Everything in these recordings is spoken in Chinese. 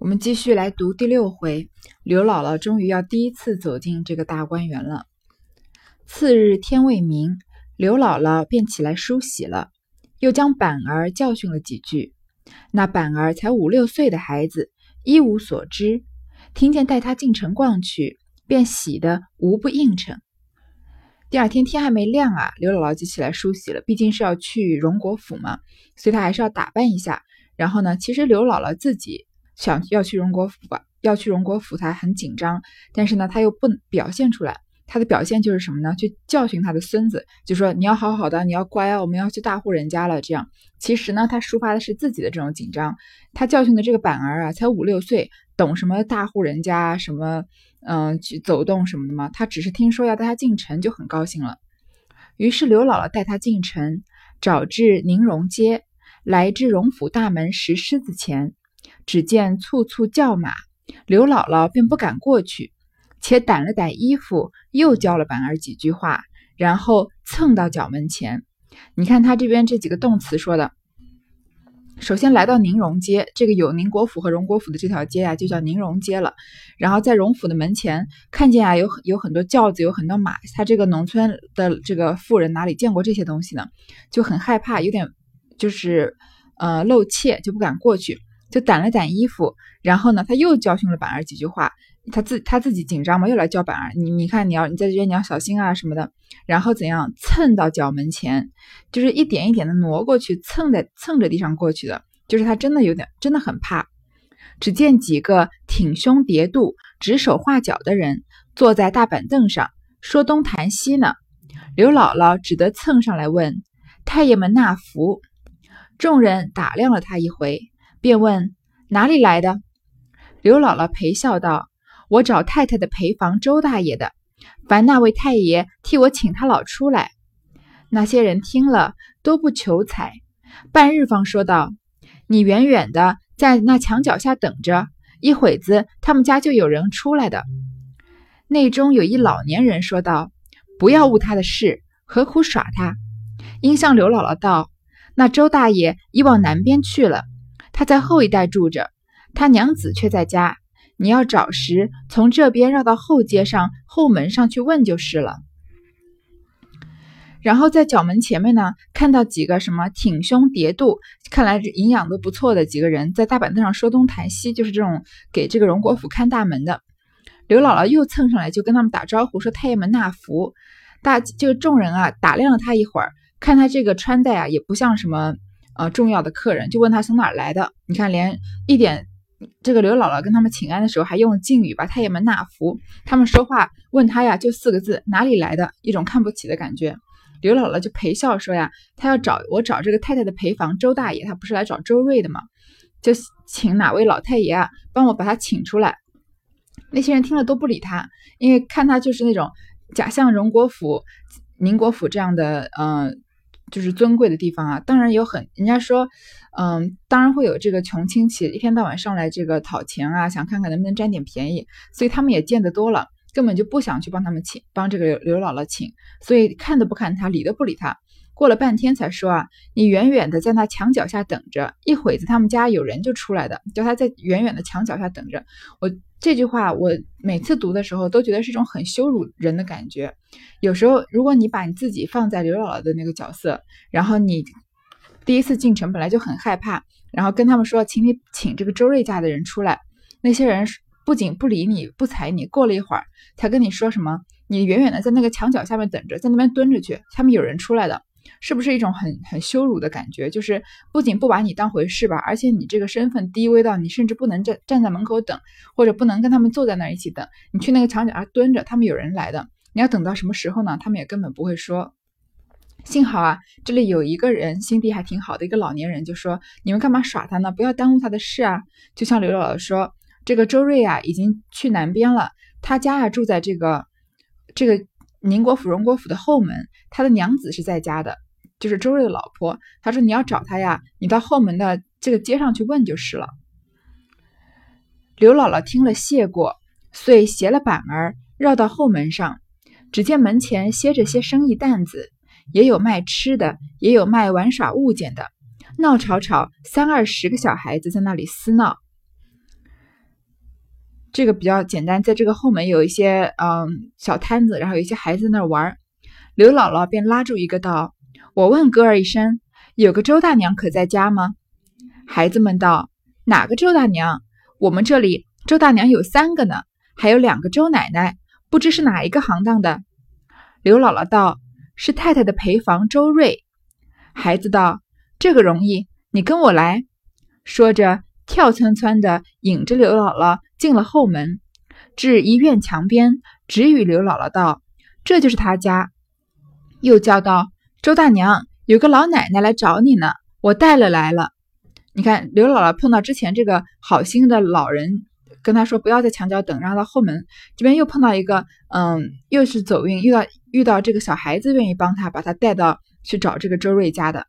我们继续来读第六回，刘姥姥终于要第一次走进这个大观园了。次日天未明，刘姥姥便起来梳洗了，又将板儿教训了几句。那板儿才五六岁的孩子，一无所知，听见带他进城逛去，便喜得无不应承。第二天天还没亮啊，刘姥姥就起来梳洗了，毕竟是要去荣国府嘛，所以她还是要打扮一下。然后呢，其实刘姥姥自己。想要去荣国府吧，要去荣国府，他很紧张，但是呢，他又不表现出来。他的表现就是什么呢？去教训他的孙子，就说你要好好的，你要乖啊，我们要去大户人家了。这样，其实呢，他抒发的是自己的这种紧张。他教训的这个板儿啊，才五六岁，懂什么大户人家什么，嗯，去走动什么的吗？他只是听说要带他进城，就很高兴了。于是刘姥姥带他进城，找至宁荣街，来至荣府大门石狮子前。只见簇簇叫马，刘姥姥便不敢过去，且掸了掸衣服，又教了板儿几句话，然后蹭到角门前。你看他这边这几个动词说的，首先来到宁荣街，这个有宁国府和荣国府的这条街啊，就叫宁荣街了。然后在荣府的门前看见啊，有有很多轿子，有很多马。他这个农村的这个妇人哪里见过这些东西呢？就很害怕，有点就是呃露怯，就不敢过去。就掸了掸衣服，然后呢，他又教训了板儿几句话。他自他自己紧张嘛，又来教板儿。你你看，你要你在这边你要小心啊什么的。然后怎样蹭到角门前，就是一点一点的挪过去，蹭在蹭着地上过去的。就是他真的有点真的很怕。只见几个挺胸叠肚、指手画脚的人坐在大板凳上说东谈西呢。刘姥姥只得蹭上来问太爷们纳福。众人打量了他一回。便问哪里来的？刘姥姥陪笑道：“我找太太的陪房周大爷的，烦那位太爷替我请他老出来。”那些人听了都不求财，半日方说道：“你远远的在那墙角下等着，一会子他们家就有人出来的。”内中有一老年人说道：“不要误他的事，何苦耍他？”应向刘姥姥道：“那周大爷已往南边去了。”他在后一带住着，他娘子却在家。你要找时，从这边绕到后街上后门上去问就是了。然后在角门前面呢，看到几个什么挺胸叠肚，看来营养都不错的几个人在大板凳上说东谈西，就是这种给这个荣国府看大门的。刘姥姥又蹭上来，就跟他们打招呼，说太爷们纳福。大这个众人啊，打量了他一会儿，看他这个穿戴啊，也不像什么。呃，重要的客人就问他从哪儿来的？你看，连一点这个刘姥姥跟他们请安的时候还用敬语，把太爷们纳福。他们说话问他呀，就四个字：哪里来的？一种看不起的感觉。刘姥姥就陪笑说呀，他要找我找这个太太的陪房周大爷，他不是来找周瑞的吗？就请哪位老太爷啊，帮我把他请出来。那些人听了都不理他，因为看他就是那种假像荣国府、宁国府这样的，嗯。就是尊贵的地方啊，当然有很，人家说，嗯，当然会有这个穷亲戚，一天到晚上来这个讨钱啊，想看看能不能占点便宜，所以他们也见得多了，根本就不想去帮他们请，帮这个刘姥姥请，所以看都不看他，理都不理他。过了半天才说啊，你远远的在那墙脚下等着，一会子他们家有人就出来的，叫他在远远的墙脚下等着。我。这句话我每次读的时候都觉得是一种很羞辱人的感觉。有时候，如果你把你自己放在刘姥姥的那个角色，然后你第一次进城本来就很害怕，然后跟他们说，请你请这个周瑞家的人出来，那些人不仅不理你不睬你，过了一会儿才跟你说什么，你远远的在那个墙角下面等着，在那边蹲着去，他们有人出来的。是不是一种很很羞辱的感觉？就是不仅不把你当回事吧，而且你这个身份低微到你甚至不能站站在门口等，或者不能跟他们坐在那儿一起等。你去那个墙角上蹲着，他们有人来的，你要等到什么时候呢？他们也根本不会说。幸好啊，这里有一个人心地还挺好的，一个老年人就说：“你们干嘛耍他呢？不要耽误他的事啊！”就像刘姥姥说：“这个周瑞啊，已经去南边了，他家啊住在这个这个。”宁国府、荣国府的后门，他的娘子是在家的，就是周瑞的老婆。他说：“你要找他呀，你到后门的这个街上去问就是了。”刘姥姥听了谢过，遂携了板儿绕到后门上，只见门前歇着些生意担子，也有卖吃的，也有卖玩耍物件的，闹吵吵，三二十个小孩子在那里厮闹。这个比较简单，在这个后门有一些嗯小摊子，然后有一些孩子在那玩。刘姥姥便拉住一个道：“我问哥儿一声，有个周大娘可在家吗？”孩子们道：“哪个周大娘？我们这里周大娘有三个呢，还有两个周奶奶，不知是哪一个行当的。”刘姥姥道：“是太太的陪房周瑞。”孩子道：“这个容易，你跟我来。”说着，跳窜窜的引着刘姥姥进了后门，至一院墙边，直与刘姥姥道：“这就是他家。”又叫道：“周大娘，有个老奶奶来找你呢，我带了来了。”你看，刘姥姥碰到之前这个好心的老人，跟他说不要在墙角等，然后到后门这边又碰到一个，嗯，又是走运，遇到遇到这个小孩子愿意帮他，把他带到去找这个周瑞家的。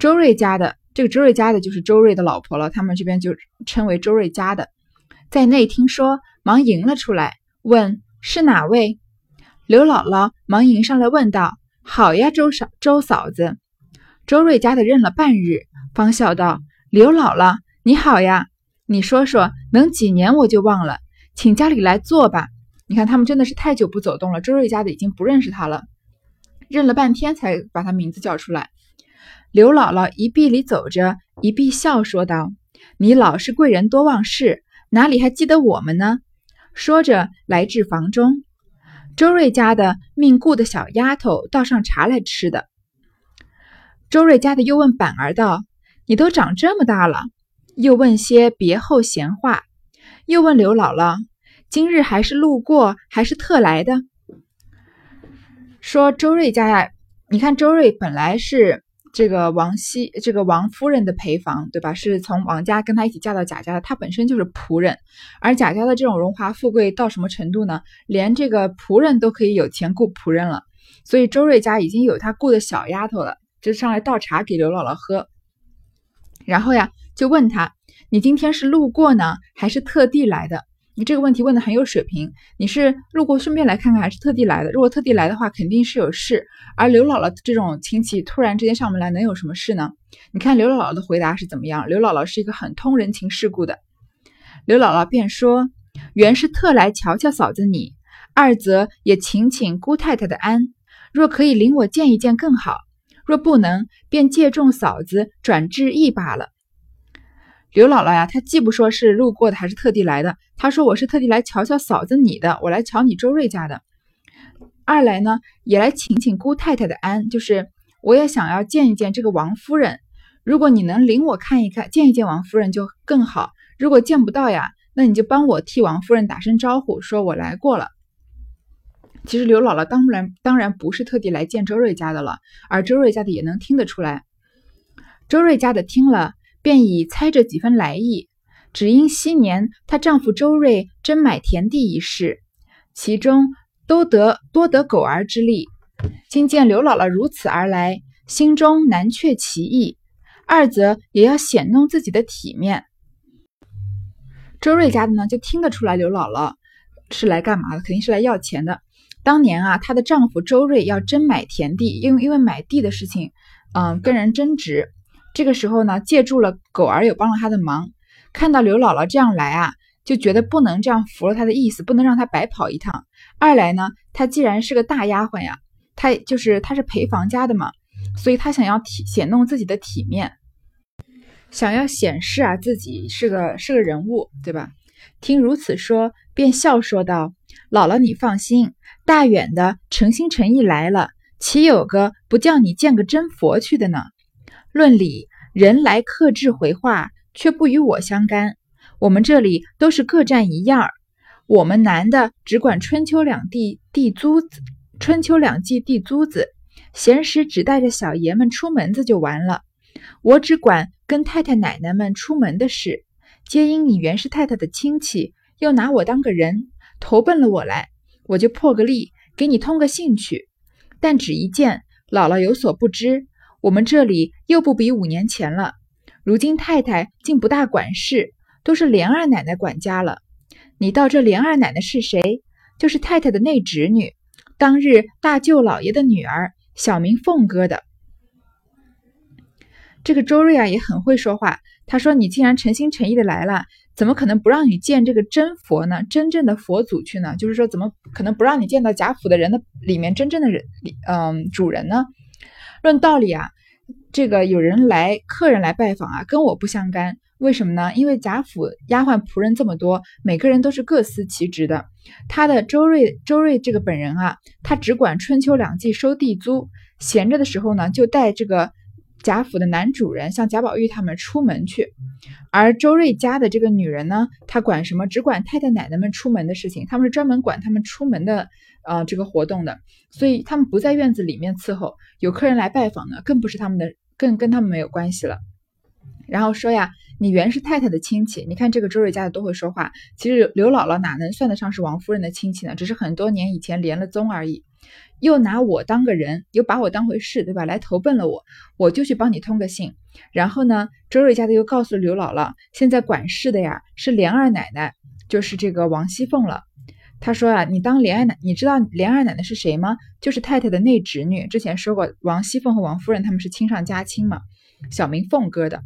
周瑞家的这个周瑞家的就是周瑞的老婆了，他们这边就称为周瑞家的。在内听说，忙迎了出来，问是哪位？刘姥姥忙迎上来问道：“好呀，周嫂，周嫂子。”周瑞家的认了半日，方笑道：“刘姥姥，你好呀！你说说，能几年我就忘了，请家里来坐吧。”你看他们真的是太久不走动了，周瑞家的已经不认识他了，认了半天才把他名字叫出来。刘姥姥一臂里走着，一臂笑说道：“你老是贵人多忘事，哪里还记得我们呢？”说着来至房中，周瑞家的命雇的小丫头倒上茶来吃的。周瑞家的又问板儿道：“你都长这么大了？”又问些别后闲话，又问刘姥姥。今日还是路过，还是特来的？说周瑞家呀，你看周瑞本来是这个王熙，这个王夫人的陪房，对吧？是从王家跟他一起嫁到贾家的，她本身就是仆人。而贾家的这种荣华富贵到什么程度呢？连这个仆人都可以有钱雇仆人了。所以周瑞家已经有他雇的小丫头了，就上来倒茶给刘姥姥喝。然后呀，就问他：“你今天是路过呢，还是特地来的？”你这个问题问的很有水平，你是路过顺便来看看，还是特地来的？如果特地来的话，肯定是有事。而刘姥姥这种亲戚突然之间上门来，能有什么事呢？你看刘姥姥的回答是怎么样？刘姥姥是一个很通人情世故的。刘姥姥便说：“原是特来瞧瞧嫂子你，二则也请请姑太太的安。若可以领我见一见更好，若不能，便借重嫂子转致意罢了。”刘姥姥呀，她既不说是路过的，还是特地来的。她说我是特地来瞧瞧嫂子你的，我来瞧你周瑞家的。二来呢，也来请请姑太太的安，就是我也想要见一见这个王夫人。如果你能领我看一看，见一见王夫人就更好。如果见不到呀，那你就帮我替王夫人打声招呼，说我来过了。其实刘姥姥当然当然不是特地来见周瑞家的了，而周瑞家的也能听得出来。周瑞家的听了。便已猜着几分来意，只因昔年她丈夫周瑞争买田地一事，其中都得多得狗儿之力。今见刘姥姥如此而来，心中难却其意；二则也要显弄自己的体面。周瑞家的呢，就听得出来刘姥姥是来干嘛的，肯定是来要钱的。当年啊，她的丈夫周瑞要争买田地，因为因为买地的事情，嗯，跟人争执。这个时候呢，借助了狗儿有帮了他的忙，看到刘姥姥这样来啊，就觉得不能这样服了他的意思，不能让他白跑一趟。二来呢，他既然是个大丫鬟呀，他就是他是陪房家的嘛，所以他想要体显弄自己的体面，想要显示啊自己是个是个人物，对吧？听如此说，便笑说道：“姥姥你放心，大远的诚心诚意来了，岂有个不叫你见个真佛去的呢？”论理，人来客至回话，却不与我相干。我们这里都是各占一样儿。我们男的只管春秋两地地租子，春秋两季地租子，闲时只带着小爷们出门子就完了。我只管跟太太奶奶们出门的事，皆因你原是太太的亲戚，又拿我当个人，投奔了我来，我就破个例，给你通个信去。但只一件，姥姥有所不知。我们这里又不比五年前了，如今太太竟不大管事，都是莲二奶奶管家了。你道这莲二奶奶是谁？就是太太的内侄女，当日大舅老爷的女儿，小名凤哥的。这个周瑞啊也很会说话，他说：“你既然诚心诚意的来了，怎么可能不让你见这个真佛呢？真正的佛祖去呢？就是说，怎么可能不让你见到贾府的人的里面真正的人，嗯，主人呢？论道理啊，这个有人来，客人来拜访啊，跟我不相干。为什么呢？因为贾府丫鬟仆人这么多，每个人都是各司其职的。他的周瑞，周瑞这个本人啊，他只管春秋两季收地租，闲着的时候呢，就带这个。”贾府的男主人像贾宝玉他们出门去，而周瑞家的这个女人呢，她管什么？只管太太奶奶们出门的事情，他们是专门管他们出门的，呃，这个活动的。所以他们不在院子里面伺候，有客人来拜访呢，更不是他们的，更跟他们没有关系了。然后说呀，你原是太太的亲戚，你看这个周瑞家的都会说话。其实刘姥姥哪能算得上是王夫人的亲戚呢？只是很多年以前连了宗而已。又拿我当个人，又把我当回事，对吧？来投奔了我，我就去帮你通个信。然后呢，周瑞家的又告诉刘姥姥，现在管事的呀是莲二奶奶，就是这个王熙凤了。他说啊，你当莲二奶，你知道莲二奶奶是谁吗？就是太太的内侄女。之前说过，王熙凤和王夫人他们是亲上加亲嘛，小名凤哥的。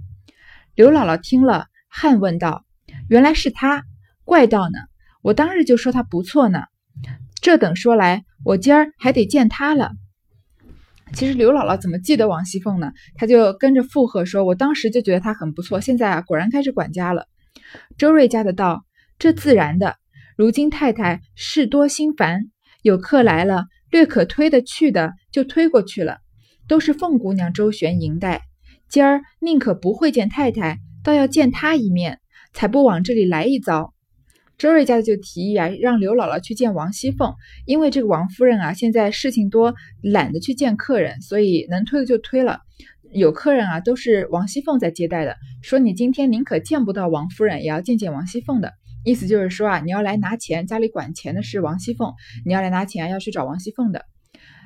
刘姥姥听了，汗问道：“原来是她，怪道呢！我当日就说她不错呢。这等说来。”我今儿还得见他了。其实刘姥姥怎么记得王熙凤呢？她就跟着附和说：“我当时就觉得她很不错，现在啊果然开始管家了。”周瑞家的道：“这自然的。如今太太事多心烦，有客来了，略可推得去的就推过去了，都是凤姑娘周旋迎待。今儿宁可不会见太太，倒要见她一面，才不往这里来一遭。”周瑞家的就提议啊，让刘姥姥去见王熙凤，因为这个王夫人啊，现在事情多，懒得去见客人，所以能推的就推了。有客人啊，都是王熙凤在接待的。说你今天宁可见不到王夫人，也要见见王熙凤的意思，就是说啊，你要来拿钱，家里管钱的是王熙凤，你要来拿钱，要去找王熙凤的。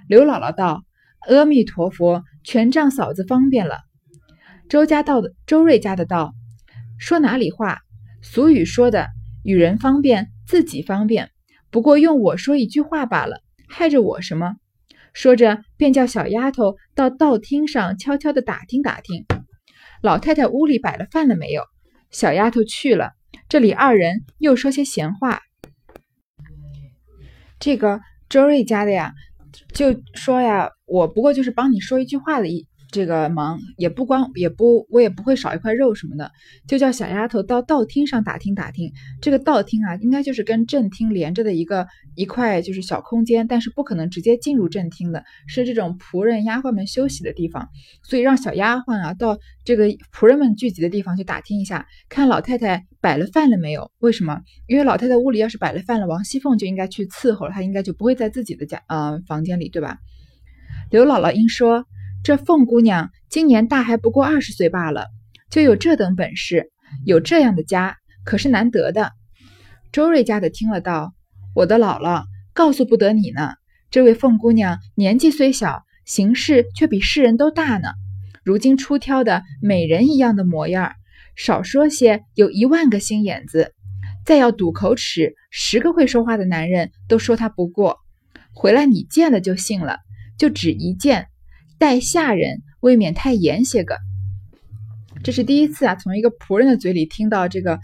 刘姥姥道：“阿弥陀佛，全仗嫂子方便了。”周家道的周瑞家的道：“说哪里话？俗语说的。”与人方便，自己方便，不过用我说一句话罢了，害着我什么？说着，便叫小丫头到道厅上悄悄地打听打听，老太太屋里摆了饭了没有。小丫头去了，这里二人又说些闲话。这个周瑞家的呀，就说呀，我不过就是帮你说一句话的意。这个忙也不光也不我也不会少一块肉什么的，就叫小丫头到道厅上打听打听。这个道厅啊，应该就是跟正厅连着的一个一块就是小空间，但是不可能直接进入正厅的，是这种仆人丫鬟们休息的地方。所以让小丫鬟啊到这个仆人们聚集的地方去打听一下，看老太太摆了饭了没有？为什么？因为老太太屋里要是摆了饭了，王熙凤就应该去伺候了，她应该就不会在自己的家呃房间里，对吧？刘姥姥应说。这凤姑娘今年大还不过二十岁罢了，就有这等本事，有这样的家，可是难得的。周瑞家的听了道：“我的姥姥告诉不得你呢。这位凤姑娘年纪虽小，行事却比世人都大呢。如今出挑的美人一样的模样，少说些有一万个心眼子，再要赌口齿，十个会说话的男人都说她不过。回来你见了就信了，就只一见。”待下人未免太严些个，这是第一次啊，从一个仆人的嘴里听到这个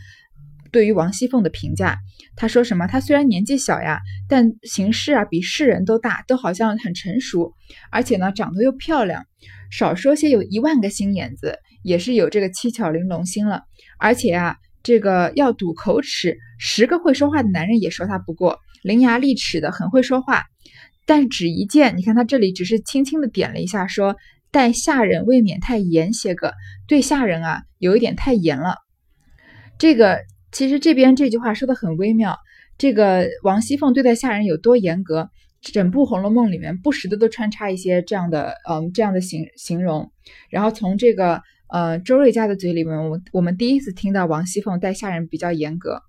对于王熙凤的评价。他说什么？他虽然年纪小呀，但行事啊比世人都大，都好像很成熟，而且呢长得又漂亮。少说些有一万个心眼子，也是有这个七巧玲珑心了。而且啊，这个要赌口齿，十个会说话的男人也说他不过，伶牙俐齿的，很会说话。但只一见，你看他这里只是轻轻的点了一下，说待下人未免太严些个，对下人啊有一点太严了。这个其实这边这句话说的很微妙。这个王熙凤对待下人有多严格，整部《红楼梦》里面不时的都穿插一些这样的嗯这样的形形容。然后从这个呃周瑞家的嘴里面，我我们第一次听到王熙凤待下人比较严格。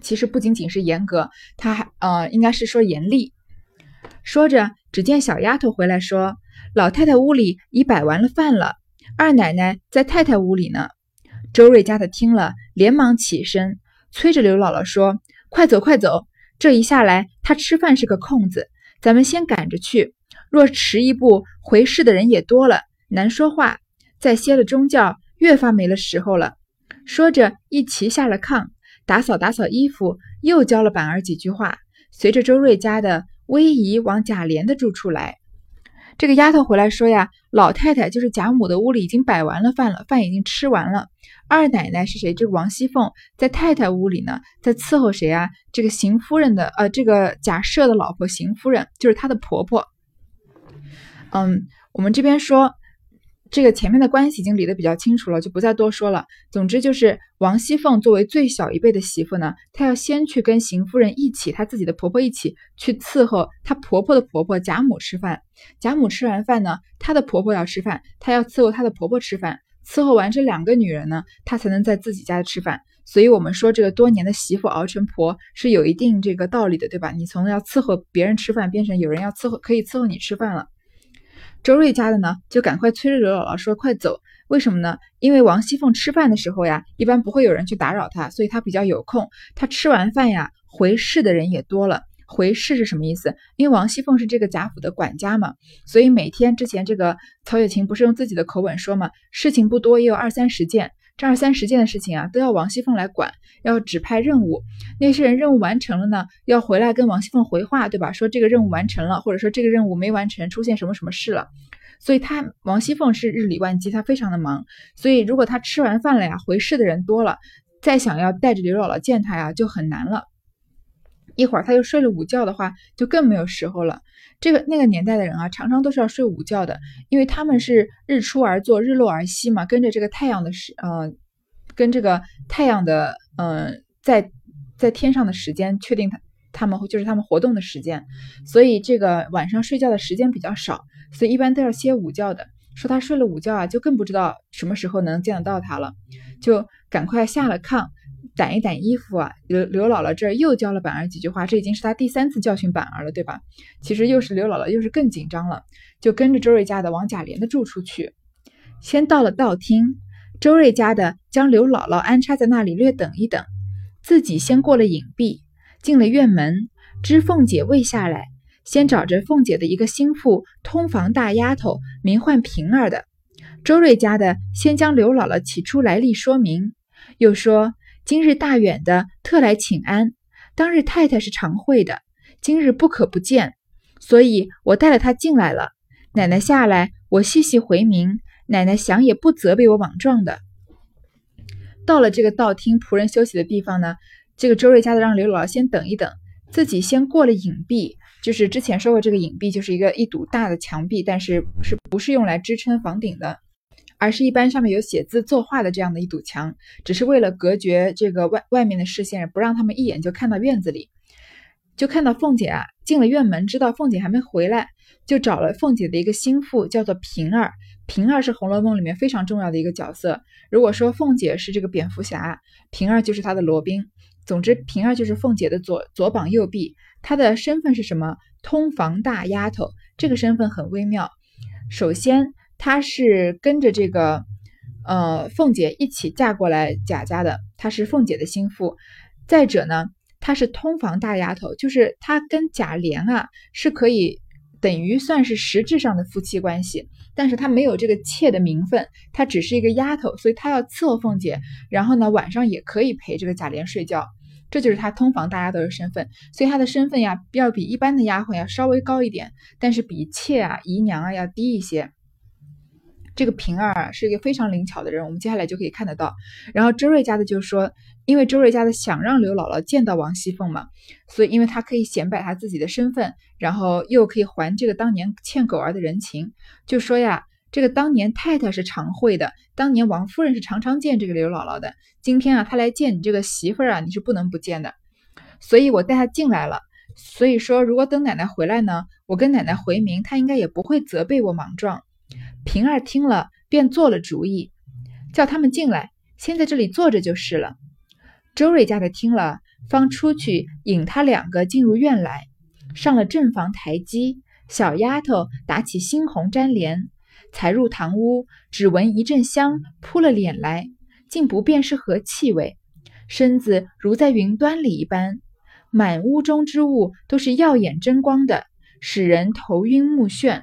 其实不仅仅是严格，他还呃应该是说严厉。说着，只见小丫头回来说：“老太太屋里已摆完了饭了，二奶奶在太太屋里呢。”周瑞家的听了，连忙起身，催着刘姥姥说：“快走，快走！这一下来，她吃饭是个空子，咱们先赶着去。若迟一步，回事的人也多了，难说话。再歇了中觉，越发没了时候了。说着，一齐下了炕，打扫打扫衣服，又教了板儿几句话，随着周瑞家的威仪往贾琏的住处来。这个丫头回来说呀，老太太就是贾母的屋里已经摆完了饭了，饭已经吃完了。二奶奶是谁？这个王熙凤在太太屋里呢，在伺候谁啊？这个邢夫人的呃，这个贾赦的老婆邢夫人，就是她的婆婆。嗯，我们这边说。这个前面的关系已经理得比较清楚了，就不再多说了。总之就是王熙凤作为最小一辈的媳妇呢，她要先去跟邢夫人一起，她自己的婆婆一起去伺候她婆婆的婆婆贾母吃饭。贾母吃完饭呢，她的婆婆要吃饭，她要伺候她的婆婆吃饭。伺候完这两个女人呢，她才能在自己家吃饭。所以，我们说这个多年的媳妇熬成婆是有一定这个道理的，对吧？你从要伺候别人吃饭，变成有人要伺候，可以伺候你吃饭了。周瑞家的呢，就赶快催着刘姥姥说：“快走！为什么呢？因为王熙凤吃饭的时候呀，一般不会有人去打扰她，所以她比较有空。她吃完饭呀，回事的人也多了。回事是什么意思？因为王熙凤是这个贾府的管家嘛，所以每天之前这个曹雪芹不是用自己的口吻说嘛，事情不多，也有二三十件。这二三十件的事情啊，都要王熙凤来管，要指派任务。那些人任务完成了呢，要回来跟王熙凤回话，对吧？说这个任务完成了，或者说这个任务没完成，出现什么什么事了。所以他王熙凤是日理万机，她非常的忙。所以如果她吃完饭了呀，回事的人多了，再想要带着刘姥姥见她呀，就很难了。一会儿他又睡了午觉的话，就更没有时候了。这个那个年代的人啊，常常都是要睡午觉的，因为他们是日出而作，日落而息嘛，跟着这个太阳的时，呃，跟这个太阳的，嗯，在在天上的时间确定他他们就是他们活动的时间，所以这个晚上睡觉的时间比较少，所以一般都要歇午觉的。说他睡了午觉啊，就更不知道什么时候能见得到他了，就赶快下了炕。掸一掸衣服啊，刘刘姥姥这儿又教了板儿几句话，这已经是他第三次教训板儿了，对吧？其实又是刘姥姥，又是更紧张了，就跟着周瑞家的往贾琏的住处去。先到了道厅，周瑞家的将刘姥姥安插在那里略等一等，自己先过了隐蔽，进了院门，知凤姐未下来，先找着凤姐的一个心腹通房大丫头，名唤平儿的。周瑞家的先将刘姥姥起初来历说明，又说。今日大远的特来请安，当日太太是常会的，今日不可不见，所以我带了她进来了。奶奶下来，我细细回明，奶奶想也不责备我莽撞的。到了这个道厅仆人休息的地方呢，这个周瑞家的让刘姥姥先等一等，自己先过了隐蔽，就是之前说过这个隐蔽就是一个一堵大的墙壁，但是是不是用来支撑房顶的？而是一般上面有写字作画的这样的一堵墙，只是为了隔绝这个外外面的视线，不让他们一眼就看到院子里。就看到凤姐啊进了院门，知道凤姐还没回来，就找了凤姐的一个心腹，叫做平儿。平儿是《红楼梦》里面非常重要的一个角色。如果说凤姐是这个蝙蝠侠，平儿就是她的罗宾。总之，平儿就是凤姐的左左膀右臂。她的身份是什么？通房大丫头。这个身份很微妙。首先。她是跟着这个，呃，凤姐一起嫁过来贾家的，她是凤姐的心腹。再者呢，她是通房大丫头，就是她跟贾琏啊是可以等于算是实质上的夫妻关系，但是她没有这个妾的名分，她只是一个丫头，所以她要伺候凤姐，然后呢晚上也可以陪这个贾琏睡觉，这就是她通房大丫头的身份。所以她的身份呀，要比一般的丫鬟要稍微高一点，但是比妾啊、姨娘啊要低一些。这个平儿是一个非常灵巧的人，我们接下来就可以看得到。然后周瑞家的就说，因为周瑞家的想让刘姥姥见到王熙凤嘛，所以因为他可以显摆他自己的身份，然后又可以还这个当年欠狗儿的人情，就说呀，这个当年太太是常会的，当年王夫人是常常见这个刘姥姥的，今天啊她来见你这个媳妇儿啊，你是不能不见的，所以我带她进来了。所以说，如果等奶奶回来呢，我跟奶奶回明，她应该也不会责备我莽撞。平儿听了，便做了主意，叫他们进来，先在这里坐着就是了。周瑞家的听了，方出去引他两个进入院来，上了正房台基，小丫头打起猩红粘帘，才入堂屋，只闻一阵香扑了脸来，竟不辨是何气味，身子如在云端里一般，满屋中之物都是耀眼争光的，使人头晕目眩。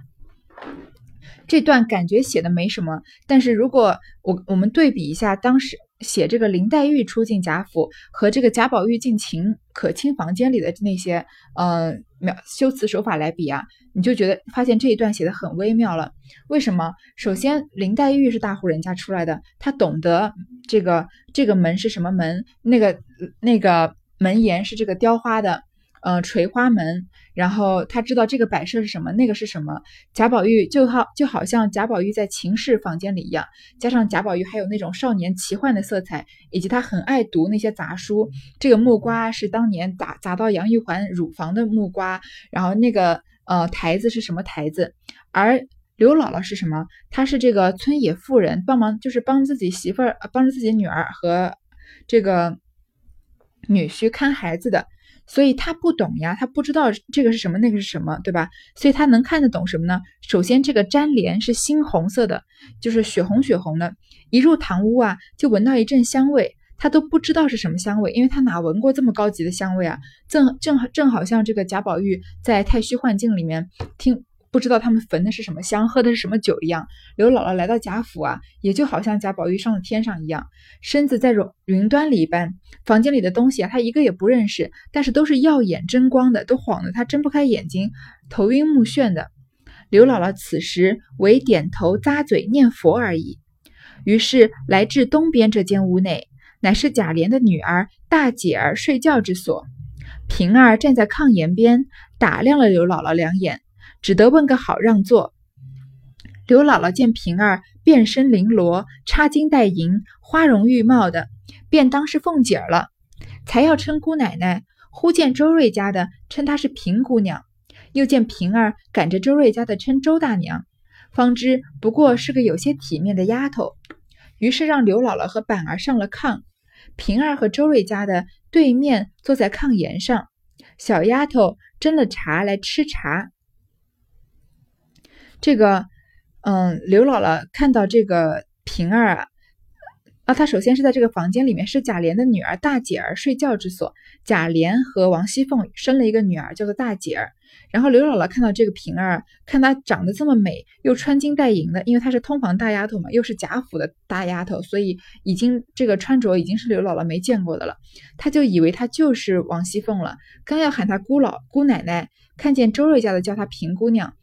这段感觉写的没什么，但是如果我我们对比一下当时写这个林黛玉出进贾府和这个贾宝玉进秦可卿房间里的那些呃描修辞手法来比啊，你就觉得发现这一段写的很微妙了。为什么？首先林黛玉是大户人家出来的，她懂得这个这个门是什么门，那个那个门檐是这个雕花的。呃，垂花门，然后他知道这个摆设是什么，那个是什么。贾宝玉就好，就好像贾宝玉在秦氏房间里一样，加上贾宝玉还有那种少年奇幻的色彩，以及他很爱读那些杂书。这个木瓜是当年砸砸到杨玉环乳房的木瓜，然后那个呃台子是什么台子？而刘姥姥是什么？她是这个村野妇人，帮忙就是帮自己媳妇儿，帮着自己女儿和这个女婿看孩子的。所以他不懂呀，他不知道这个是什么，那个是什么，对吧？所以他能看得懂什么呢？首先，这个粘连是猩红色的，就是血红血红的。一入堂屋啊，就闻到一阵香味，他都不知道是什么香味，因为他哪闻过这么高级的香味啊？正正正好像这个贾宝玉在太虚幻境里面听。不知道他们焚的是什么香，喝的是什么酒一样。刘姥姥来到贾府啊，也就好像贾宝玉上了天上一样，身子在云云端里一般。房间里的东西啊，他一个也不认识，但是都是耀眼争光的，都晃得他睁不开眼睛，头晕目眩的。刘姥姥此时唯点头咂嘴念佛而已。于是来至东边这间屋内，乃是贾琏的女儿大姐儿睡觉之所。平儿站在炕沿边，打量了刘姥姥两眼。只得问个好让座。刘姥姥见平儿遍身绫罗，插金戴银，花容玉貌的，便当是凤姐儿了。才要称姑奶奶，忽见周瑞家的称她是平姑娘，又见平儿赶着周瑞家的称周大娘，方知不过是个有些体面的丫头。于是让刘姥姥和板儿上了炕，平儿和周瑞家的对面坐在炕沿上，小丫头斟了茶来吃茶。这个，嗯，刘姥姥看到这个平儿啊，啊，她首先是在这个房间里面，是贾琏的女儿大姐儿睡觉之所。贾琏和王熙凤生了一个女儿，叫做大姐儿。然后刘姥姥看到这个平儿，看她长得这么美，又穿金戴银的，因为她是通房大丫头嘛，又是贾府的大丫头，所以已经这个穿着已经是刘姥姥没见过的了。她就以为她就是王熙凤了，刚要喊她姑老姑奶奶，看见周瑞家的叫她平姑娘，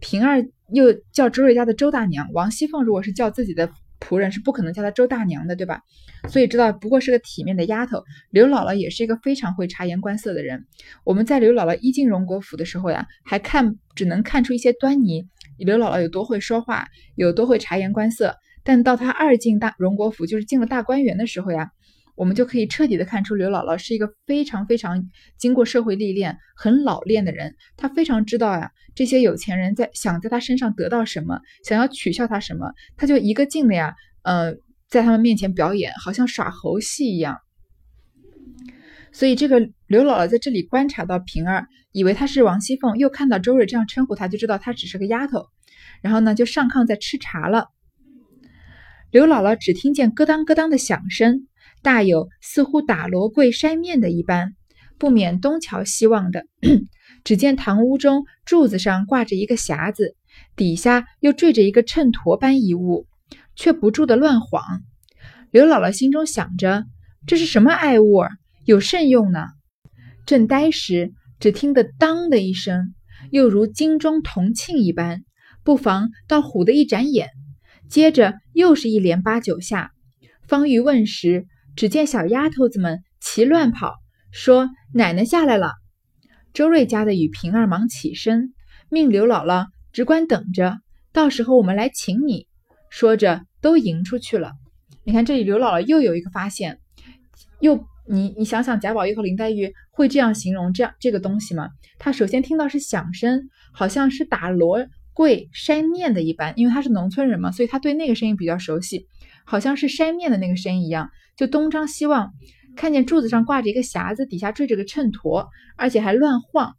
平儿。又叫周瑞家的周大娘，王熙凤如果是叫自己的仆人，是不可能叫她周大娘的，对吧？所以知道不过是个体面的丫头。刘姥姥也是一个非常会察言观色的人。我们在刘姥姥一进荣国府的时候呀，还看只能看出一些端倪，刘姥姥有多会说话，有多会察言观色。但到她二进大荣国府，就是进了大观园的时候呀。我们就可以彻底的看出刘姥姥是一个非常非常经过社会历练、很老练的人。她非常知道呀，这些有钱人在想在她身上得到什么，想要取笑她什么，她就一个劲的呀，呃，在他们面前表演，好像耍猴戏一样。所以这个刘姥姥在这里观察到平儿，以为她是王熙凤，又看到周瑞这样称呼她，就知道她只是个丫头。然后呢，就上炕在吃茶了。刘姥姥只听见咯当咯当的响声。大有似乎打罗柜筛面的一般，不免东瞧西望的。只见堂屋中柱子上挂着一个匣子，底下又坠着一个秤砣般一物，却不住的乱晃。刘姥姥心中想着：这是什么爱物？有甚用呢？正呆时，只听得当的一声，又如金钟铜磬一般，不妨倒唬的一眨眼。接着又是一连八九下，方欲问时。只见小丫头子们齐乱跑，说：“奶奶下来了。”周瑞家的与平儿忙起身，命刘姥姥只管等着，到时候我们来请你。说着，都迎出去了。你看，这里刘姥姥又有一个发现，又你你想想，贾宝玉和林黛玉会这样形容这样这个东西吗？他首先听到是响声，好像是打锣柜筛面的一般，因为他是农村人嘛，所以他对那个声音比较熟悉，好像是筛面的那个声音一样。就东张西望，看见柱子上挂着一个匣子，底下坠着个秤砣，而且还乱晃。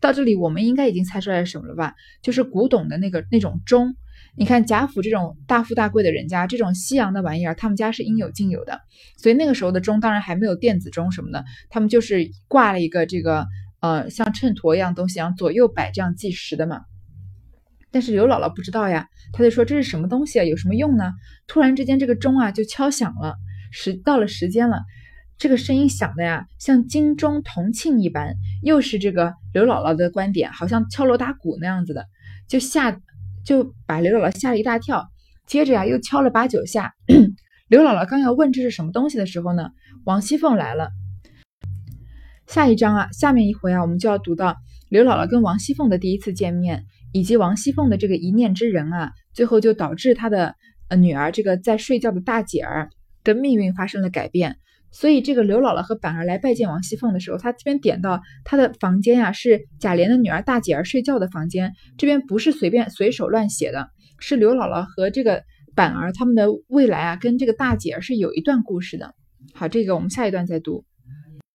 到这里，我们应该已经猜出来是什么了吧？就是古董的那个那种钟。你看贾府这种大富大贵的人家，这种西洋的玩意儿，他们家是应有尽有的。所以那个时候的钟，当然还没有电子钟什么的，他们就是挂了一个这个呃像秤砣一样东西，然后左右摆这样计时的嘛。但是刘姥姥不知道呀，她就说这是什么东西啊？有什么用呢？突然之间，这个钟啊就敲响了，时到了时间了。这个声音响的呀，像金钟铜磬一般，又是这个刘姥姥的观点，好像敲锣打鼓那样子的，就吓就把刘姥姥吓了一大跳。接着呀，又敲了八九下。刘姥姥刚要问这是什么东西的时候呢，王熙凤来了。下一章啊，下面一回啊，我们就要读到刘姥姥跟王熙凤的第一次见面，以及王熙凤的这个一念之仁啊，最后就导致她的呃女儿这个在睡觉的大姐儿的命运发生了改变。所以这个刘姥姥和板儿来拜见王熙凤的时候，她这边点到她的房间呀，是贾琏的女儿大姐儿睡觉的房间，这边不是随便随手乱写的，是刘姥姥和这个板儿他们的未来啊，跟这个大姐儿是有一段故事的。好，这个我们下一段再读。